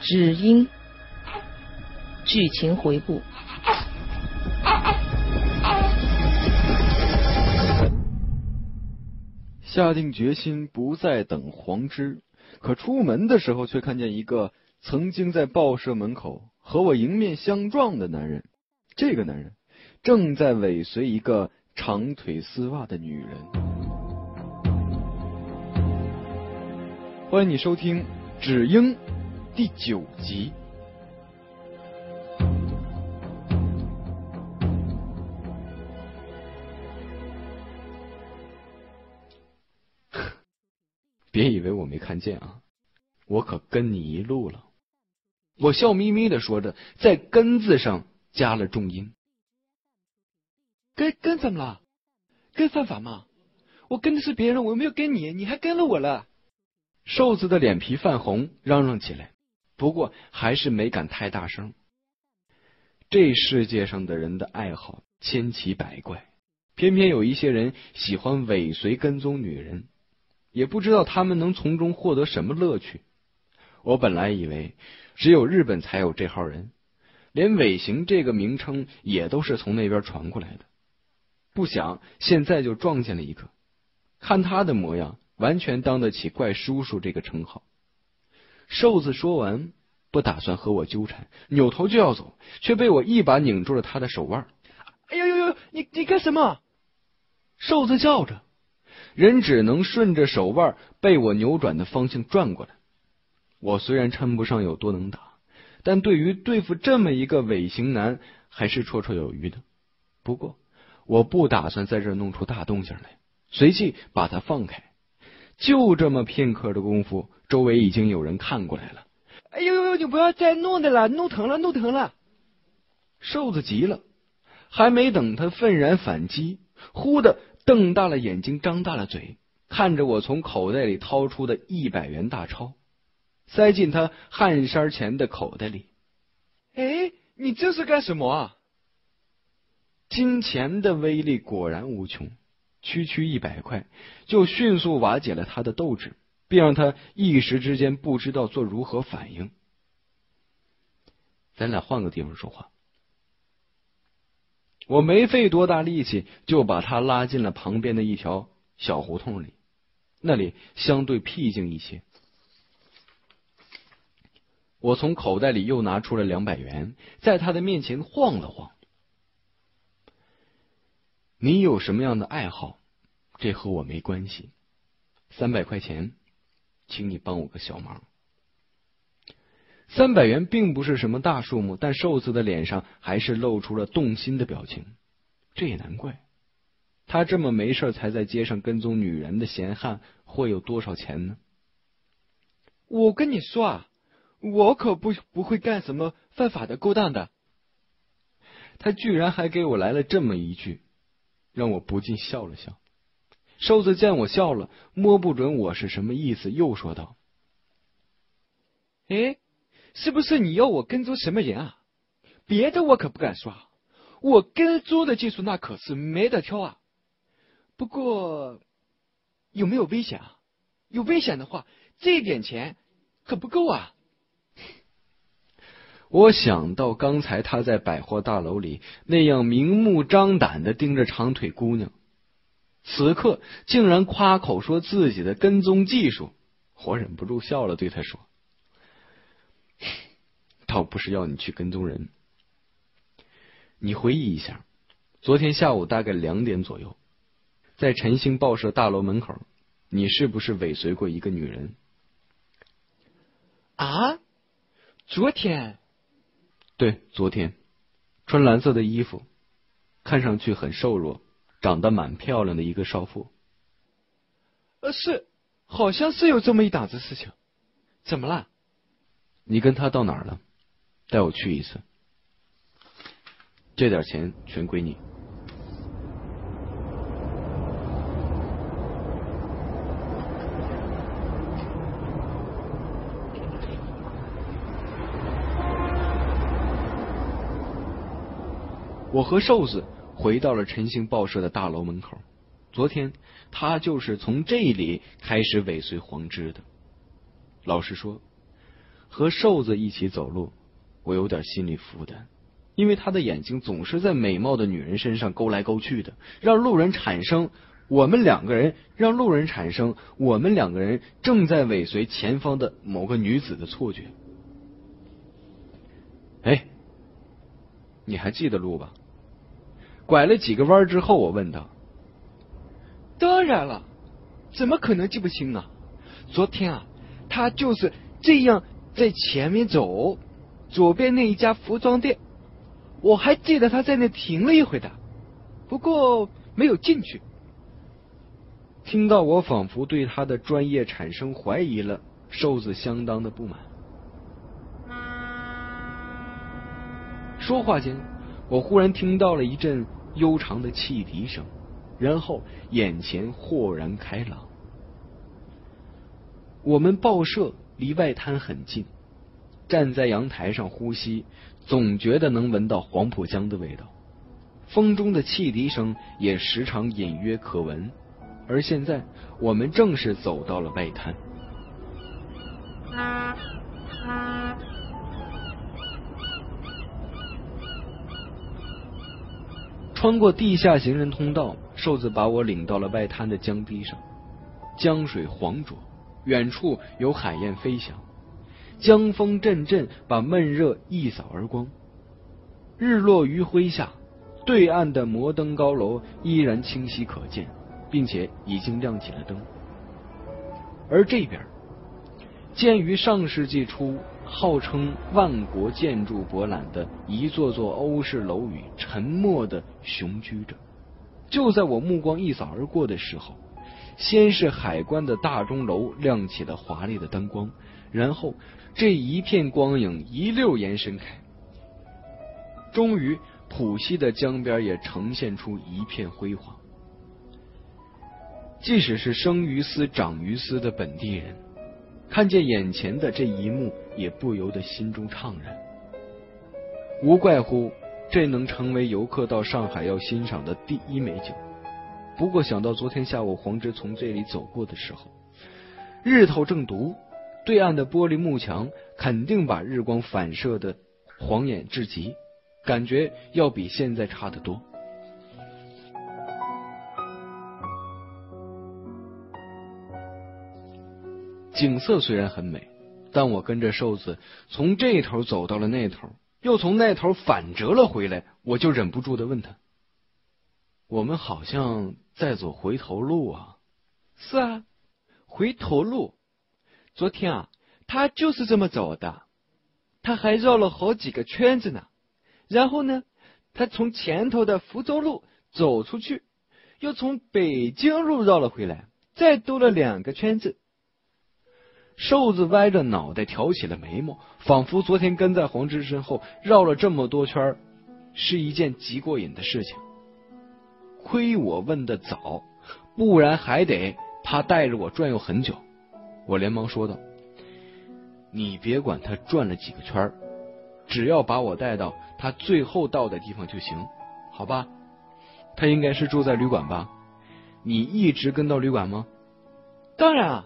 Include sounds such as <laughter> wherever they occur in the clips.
只因剧情回顾。下定决心不再等黄枝，可出门的时候却看见一个曾经在报社门口和我迎面相撞的男人。这个男人正在尾随一个长腿丝袜的女人。欢迎你收听《只因》第九集。<laughs> 别以为我没看见啊，我可跟你一路了。我笑眯眯的说着，在“跟”字上加了重音。跟跟怎么了？跟犯法吗？我跟的是别人，我又没有跟你，你还跟了我了。瘦子的脸皮泛红，嚷嚷起来，不过还是没敢太大声。这世界上的人的爱好千奇百怪，偏偏有一些人喜欢尾随跟踪女人。也不知道他们能从中获得什么乐趣。我本来以为只有日本才有这号人，连尾行这个名称也都是从那边传过来的。不想现在就撞见了一个，看他的模样，完全当得起怪叔叔这个称号。瘦子说完，不打算和我纠缠，扭头就要走，却被我一把拧住了他的手腕。哎呦呦呦，你你干什么？瘦子叫着。人只能顺着手腕被我扭转的方向转过来。我虽然称不上有多能打，但对于对付这么一个尾行男，还是绰绰有余的。不过，我不打算在这弄出大动静来，随即把他放开。就这么片刻的功夫，周围已经有人看过来了。哎呦呦，你不要再弄的了，弄疼了，弄疼了！瘦子急了，还没等他愤然反击，忽的。瞪大了眼睛，张大了嘴，看着我从口袋里掏出的一百元大钞，塞进他汗衫前的口袋里。哎，你这是干什么啊？金钱的威力果然无穷，区区一百块就迅速瓦解了他的斗志，并让他一时之间不知道做如何反应。咱俩换个地方说话。我没费多大力气，就把他拉进了旁边的一条小胡同里，那里相对僻静一些。我从口袋里又拿出了两百元，在他的面前晃了晃。你有什么样的爱好？这和我没关系。三百块钱，请你帮我个小忙。三百元并不是什么大数目，但瘦子的脸上还是露出了动心的表情。这也难怪，他这么没事才在街上跟踪女人的闲汉会有多少钱呢？我跟你说啊，我可不不会干什么犯法的勾当的。他居然还给我来了这么一句，让我不禁笑了笑。瘦子见我笑了，摸不准我是什么意思，又说道：“哎。”是不是你要我跟踪什么人啊？别的我可不敢说，我跟踪的技术那可是没得挑啊。不过有没有危险啊？有危险的话，这点钱可不够啊。我想到刚才他在百货大楼里那样明目张胆的盯着长腿姑娘，此刻竟然夸口说自己的跟踪技术，我忍不住笑了，对他说。<laughs> 倒不是要你去跟踪人，你回忆一下，昨天下午大概两点左右，在晨星报社大楼门口，你是不是尾随过一个女人？啊？昨天？对，昨天，穿蓝色的衣服，看上去很瘦弱，长得蛮漂亮的一个少妇。呃，是，好像是有这么一档子事情。怎么了？你跟他到哪儿了？带我去一次，这点钱全归你。我和瘦子回到了晨星报社的大楼门口。昨天他就是从这里开始尾随黄芝的。老实说。和瘦子一起走路，我有点心理负担，因为他的眼睛总是在美貌的女人身上勾来勾去的，让路人产生我们两个人让路人产生我们两个人正在尾随前方的某个女子的错觉。哎，你还记得路吧？拐了几个弯之后，我问道：“当然了，怎么可能记不清啊？昨天啊，他就是这样在前面走，左边那一家服装店，我还记得他在那停了一会的，不过没有进去。”听到我仿佛对他的专业产生怀疑了，瘦子相当的不满。说话间，我忽然听到了一阵悠长的汽笛声，然后眼前豁然开朗。我们报社离外滩很近，站在阳台上呼吸，总觉得能闻到黄浦江的味道。风中的汽笛声也时常隐约可闻。而现在，我们正是走到了外滩。穿过地下行人通道，瘦子把我领到了外滩的江堤上。江水黄浊，远处有海燕飞翔，江风阵阵，把闷热一扫而光。日落余晖下，对岸的摩登高楼依然清晰可见，并且已经亮起了灯。而这边，建于上世纪初。号称万国建筑博览的一座座欧式楼宇，沉默的雄居着。就在我目光一扫而过的时候，先是海关的大钟楼亮起了华丽的灯光，然后这一片光影一溜延伸开，终于浦西的江边也呈现出一片辉煌。即使是生于斯长于斯的本地人。看见眼前的这一幕，也不由得心中怅然。无怪乎这能成为游客到上海要欣赏的第一美景。不过想到昨天下午黄之从这里走过的时候，日头正毒，对岸的玻璃幕墙肯定把日光反射的晃眼至极，感觉要比现在差得多。景色虽然很美，但我跟着瘦子从这头走到了那头，又从那头反折了回来，我就忍不住的问他：“我们好像在走回头路啊？”“是啊，回头路。昨天啊，他就是这么走的，他还绕了好几个圈子呢。然后呢，他从前头的福州路走出去，又从北京路绕了回来，再兜了两个圈子。”瘦子歪着脑袋，挑起了眉毛，仿佛昨天跟在黄之身后绕了这么多圈，是一件极过瘾的事情。亏我问的早，不然还得他带着我转悠很久。我连忙说道：“你别管他转了几个圈，只要把我带到他最后到的地方就行，好吧？他应该是住在旅馆吧？你一直跟到旅馆吗？当然啊。”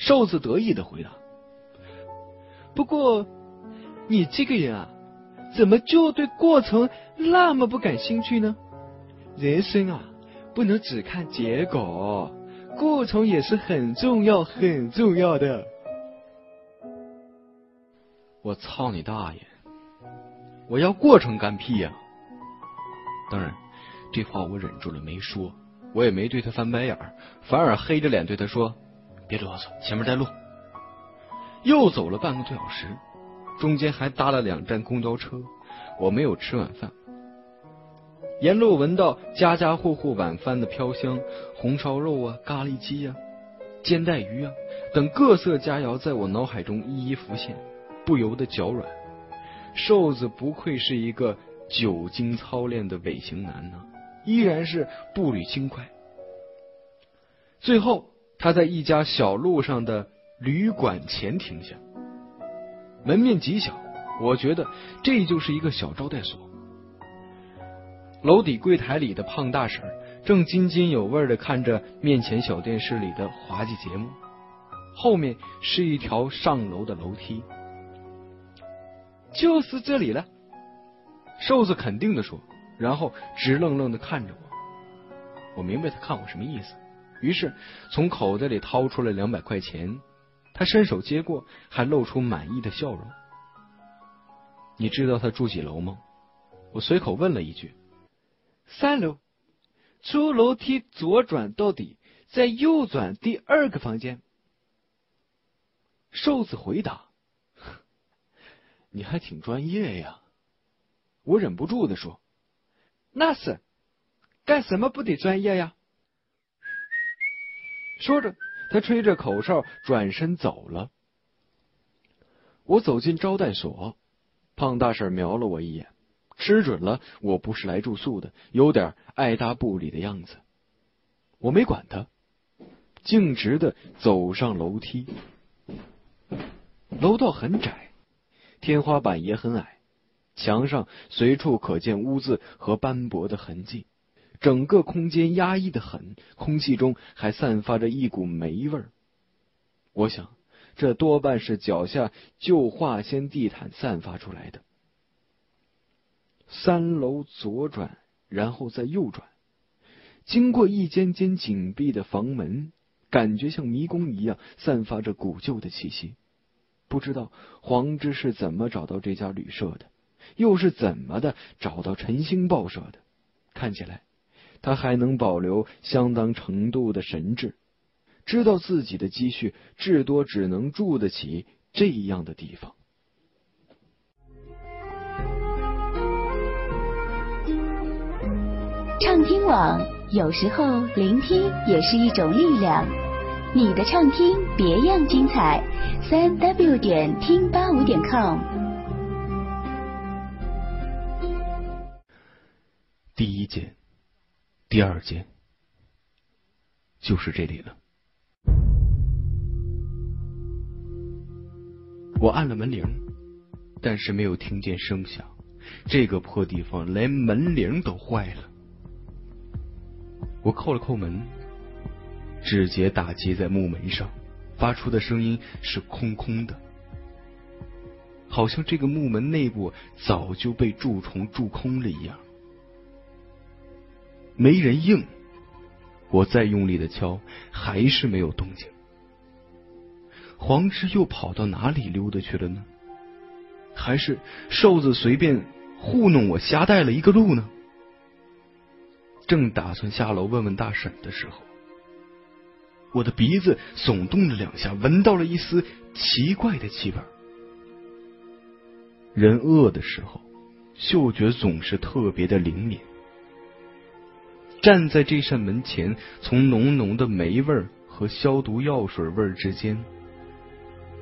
瘦子得意的回答：“不过，你这个人啊，怎么就对过程那么不感兴趣呢？人生啊，不能只看结果，过程也是很重要、很重要的。”我操你大爷！我要过程干屁呀！当然，这话我忍住了没说，我也没对他翻白眼，反而黑着脸对他说。别啰嗦，前面带路。又走了半个多小时，中间还搭了两站公交车。我没有吃晚饭，沿路闻到家家户户晚饭的飘香，红烧肉啊、咖喱鸡呀、煎带鱼啊等各色佳肴在我脑海中一一浮现，不由得脚软。瘦子不愧是一个久经操练的尾行男呢，依然是步履轻快。最后。他在一家小路上的旅馆前停下，门面极小，我觉得这就是一个小招待所。楼底柜台里的胖大婶正津津有味的看着面前小电视里的滑稽节目，后面是一条上楼的楼梯，就是这里了。瘦子肯定的说，然后直愣愣的看着我。我明白他看我什么意思，于是从口袋里掏出了两百块钱。他伸手接过，还露出满意的笑容。你知道他住几楼吗？我随口问了一句。三楼，出楼梯左转到底，再右转第二个房间。瘦子回答：“你还挺专业呀。”我忍不住的说：“那是，干什么不得专业呀？”说着，他吹着口哨转身走了。我走进招待所，胖大婶瞄了我一眼，吃准了我不是来住宿的，有点爱答不理的样子。我没管他，径直的走上楼梯。楼道很窄，天花板也很矮，墙上随处可见污渍和斑驳的痕迹，整个空间压抑的很，空气中还散发着一股霉味儿。我想，这多半是脚下旧化纤地毯散发出来的。三楼左转，然后再右转，经过一间间紧闭的房门，感觉像迷宫一样，散发着古旧的气息。不知道黄芝是怎么找到这家旅社的，又是怎么的找到晨星报社的？看起来他还能保留相当程度的神智，知道自己的积蓄至多只能住得起这样的地方。畅听网有时候聆听也是一种力量。你的畅听别样精彩，三 w 点听八五点 com。第一间，第二间，就是这里了。我按了门铃，但是没有听见声响。这个破地方连门铃都坏了。我扣了扣门。指节打击在木门上，发出的声音是空空的，好像这个木门内部早就被蛀虫蛀空了一样。没人应，我再用力的敲，还是没有动静。黄芝又跑到哪里溜达去了呢？还是瘦子随便糊弄我，瞎带了一个路呢？正打算下楼问问大婶的时候。我的鼻子耸动了两下，闻到了一丝奇怪的气味。人饿的时候，嗅觉总是特别的灵敏。站在这扇门前，从浓浓的霉味和消毒药水味之间，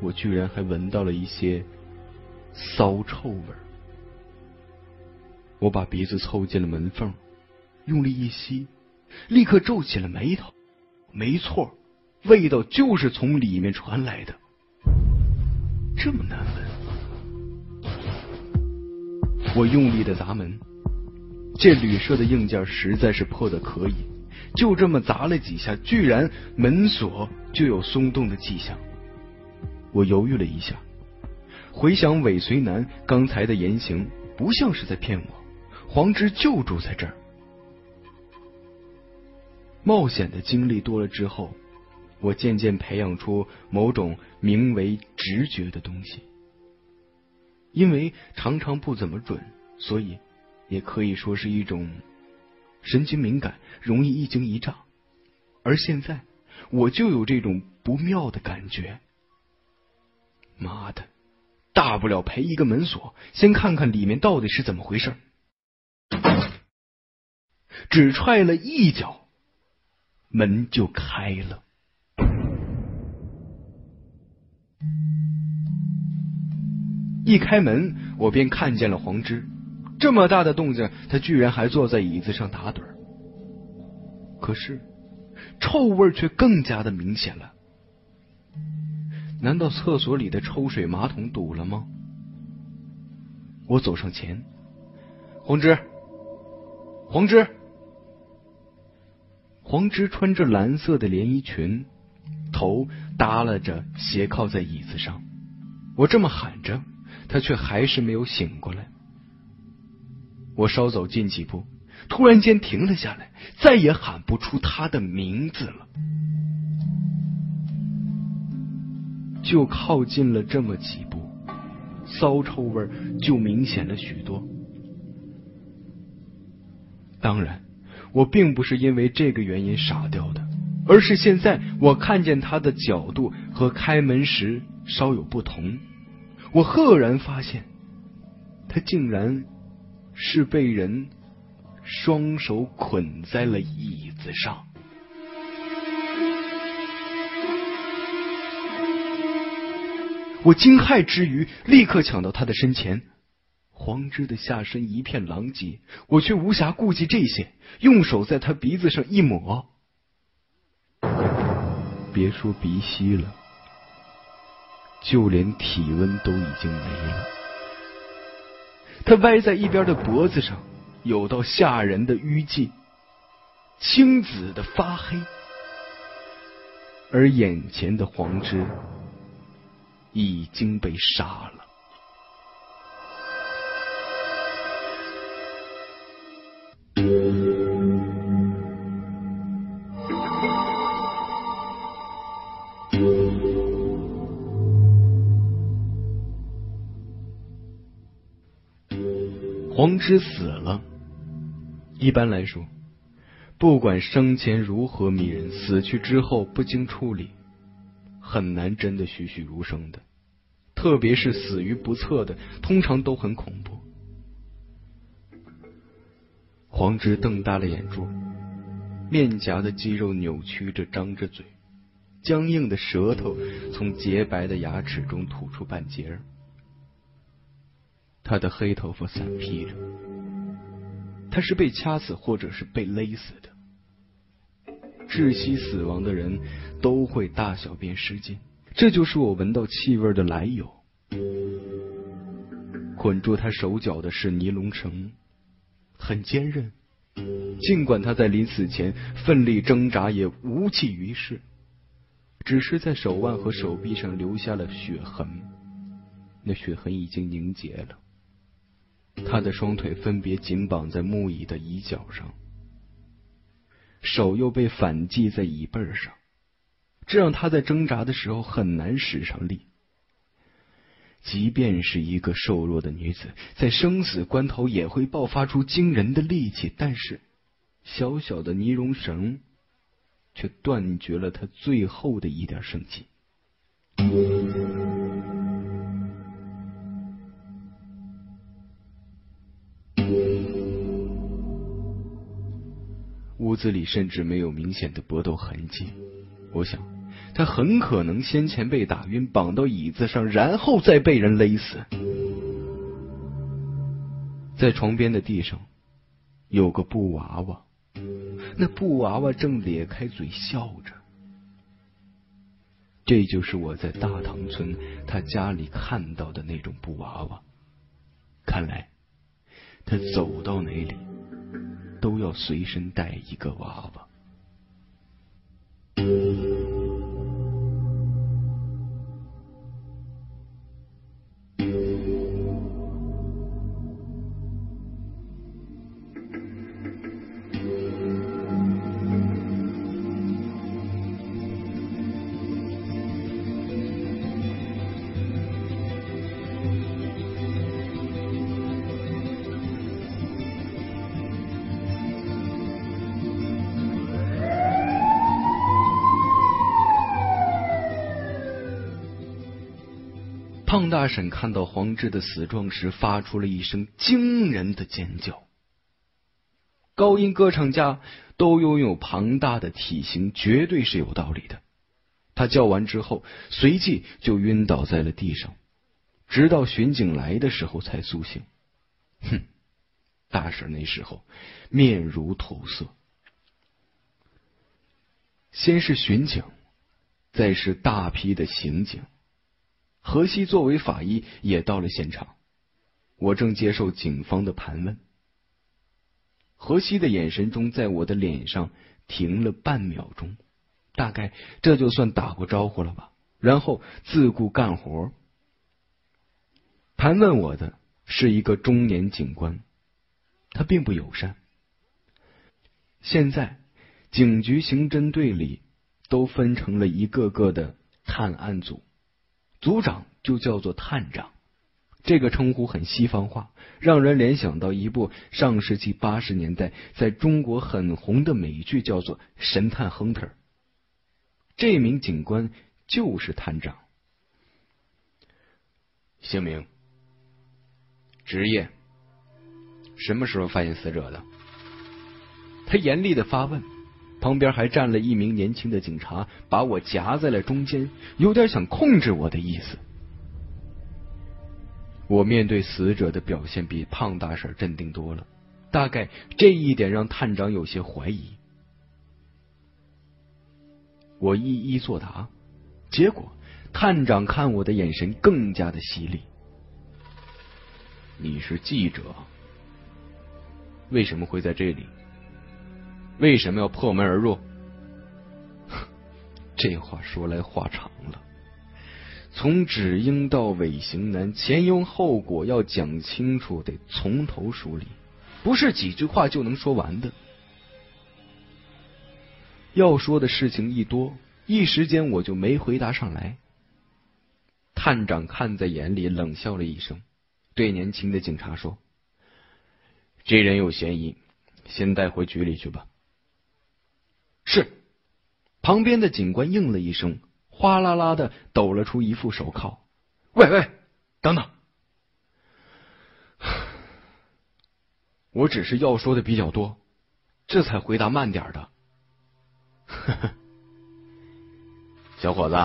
我居然还闻到了一些骚臭味。我把鼻子凑近了门缝，用力一吸，立刻皱起了眉头。没错。味道就是从里面传来的，这么难闻。我用力的砸门，这旅社的硬件实在是破的可以，就这么砸了几下，居然门锁就有松动的迹象。我犹豫了一下，回想尾随男刚才的言行，不像是在骗我。黄之就住在这儿，冒险的经历多了之后。我渐渐培养出某种名为直觉的东西，因为常常不怎么准，所以也可以说是一种神经敏感，容易一惊一乍。而现在，我就有这种不妙的感觉。妈的，大不了赔一个门锁，先看看里面到底是怎么回事。只踹了一脚，门就开了。一开门，我便看见了黄芝。这么大的动静，他居然还坐在椅子上打盹。可是，臭味却更加的明显了。难道厕所里的抽水马桶堵了吗？我走上前，黄芝，黄芝，黄芝穿着蓝色的连衣裙，头耷拉着斜靠在椅子上。我这么喊着。他却还是没有醒过来。我稍走近几步，突然间停了下来，再也喊不出他的名字了。就靠近了这么几步，骚臭味就明显了许多。当然，我并不是因为这个原因傻掉的，而是现在我看见他的角度和开门时稍有不同。我赫然发现，他竟然是被人双手捆在了椅子上。我惊骇之余，立刻抢到他的身前。黄之的下身一片狼藉，我却无暇顾及这些，用手在他鼻子上一抹。别说鼻息了，就连体温都已经没了。他歪在一边的脖子上有道吓人的淤迹，青紫的发黑，而眼前的黄之。已经被杀了。黄之死了。一般来说，不管生前如何迷人，死去之后不经处理，很难真的栩栩如生的。特别是死于不测的，通常都很恐怖。黄之瞪大了眼珠，面颊的肌肉扭曲着，张着嘴，僵硬的舌头从洁白的牙齿中吐出半截儿。他的黑头发散披着，他是被掐死或者是被勒死的。窒息死亡的人都会大小便失禁。这就是我闻到气味的来由。捆住他手脚的是尼龙绳，很坚韧。尽管他在临死前奋力挣扎，也无济于事，只是在手腕和手臂上留下了血痕。那血痕已经凝结了。他的双腿分别紧绑在木椅的椅脚上，手又被反系在椅背上。这让他在挣扎的时候很难使上力。即便是一个瘦弱的女子，在生死关头也会爆发出惊人的力气，但是小小的尼龙绳却断绝了她最后的一点生机。子里甚至没有明显的搏斗痕迹，我想。他很可能先前被打晕，绑到椅子上，然后再被人勒死。在床边的地上有个布娃娃，那布娃娃正咧开嘴笑着。这就是我在大塘村他家里看到的那种布娃娃。看来他走到哪里都要随身带一个娃娃。胖大婶看到黄志的死状时，发出了一声惊人的尖叫。高音歌唱家都拥有庞大的体型，绝对是有道理的。他叫完之后，随即就晕倒在了地上，直到巡警来的时候才苏醒。哼，大婶那时候面如土色。先是巡警，再是大批的刑警。何西作为法医也到了现场，我正接受警方的盘问。何西的眼神中，在我的脸上停了半秒钟，大概这就算打过招呼了吧。然后自顾干活。盘问我的是一个中年警官，他并不友善。现在警局刑侦队里都分成了一个个的探案组，组长就叫做探长。这个称呼很西方化，让人联想到一部上世纪八十年代在中国很红的美剧，叫做《神探亨特》。这名警官就是探长。姓名、职业、什么时候发现死者的？他严厉的发问，旁边还站了一名年轻的警察，把我夹在了中间，有点想控制我的意思。我面对死者的表现比胖大婶镇定多了，大概这一点让探长有些怀疑。我一一作答，结果探长看我的眼神更加的犀利。你是记者，为什么会在这里？为什么要破门而入？<laughs> 这话说来话长了。从指英到尾行男，前因后果要讲清楚，得从头梳理，不是几句话就能说完的。要说的事情一多，一时间我就没回答上来。探长看在眼里，冷笑了一声，对年轻的警察说：“这人有嫌疑，先带回局里去吧。”是。旁边的警官应了一声。哗啦啦的抖了出一副手铐。喂喂，等等，我只是要说的比较多，这才回答慢点的。呵 <laughs> 呵小伙子，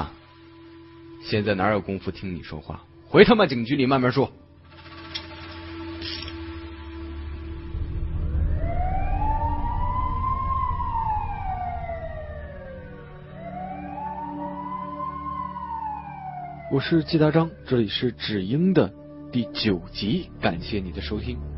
现在哪有功夫听你说话？回他妈警局里慢慢说。我是季大章，这里是《止英》的第九集，感谢你的收听。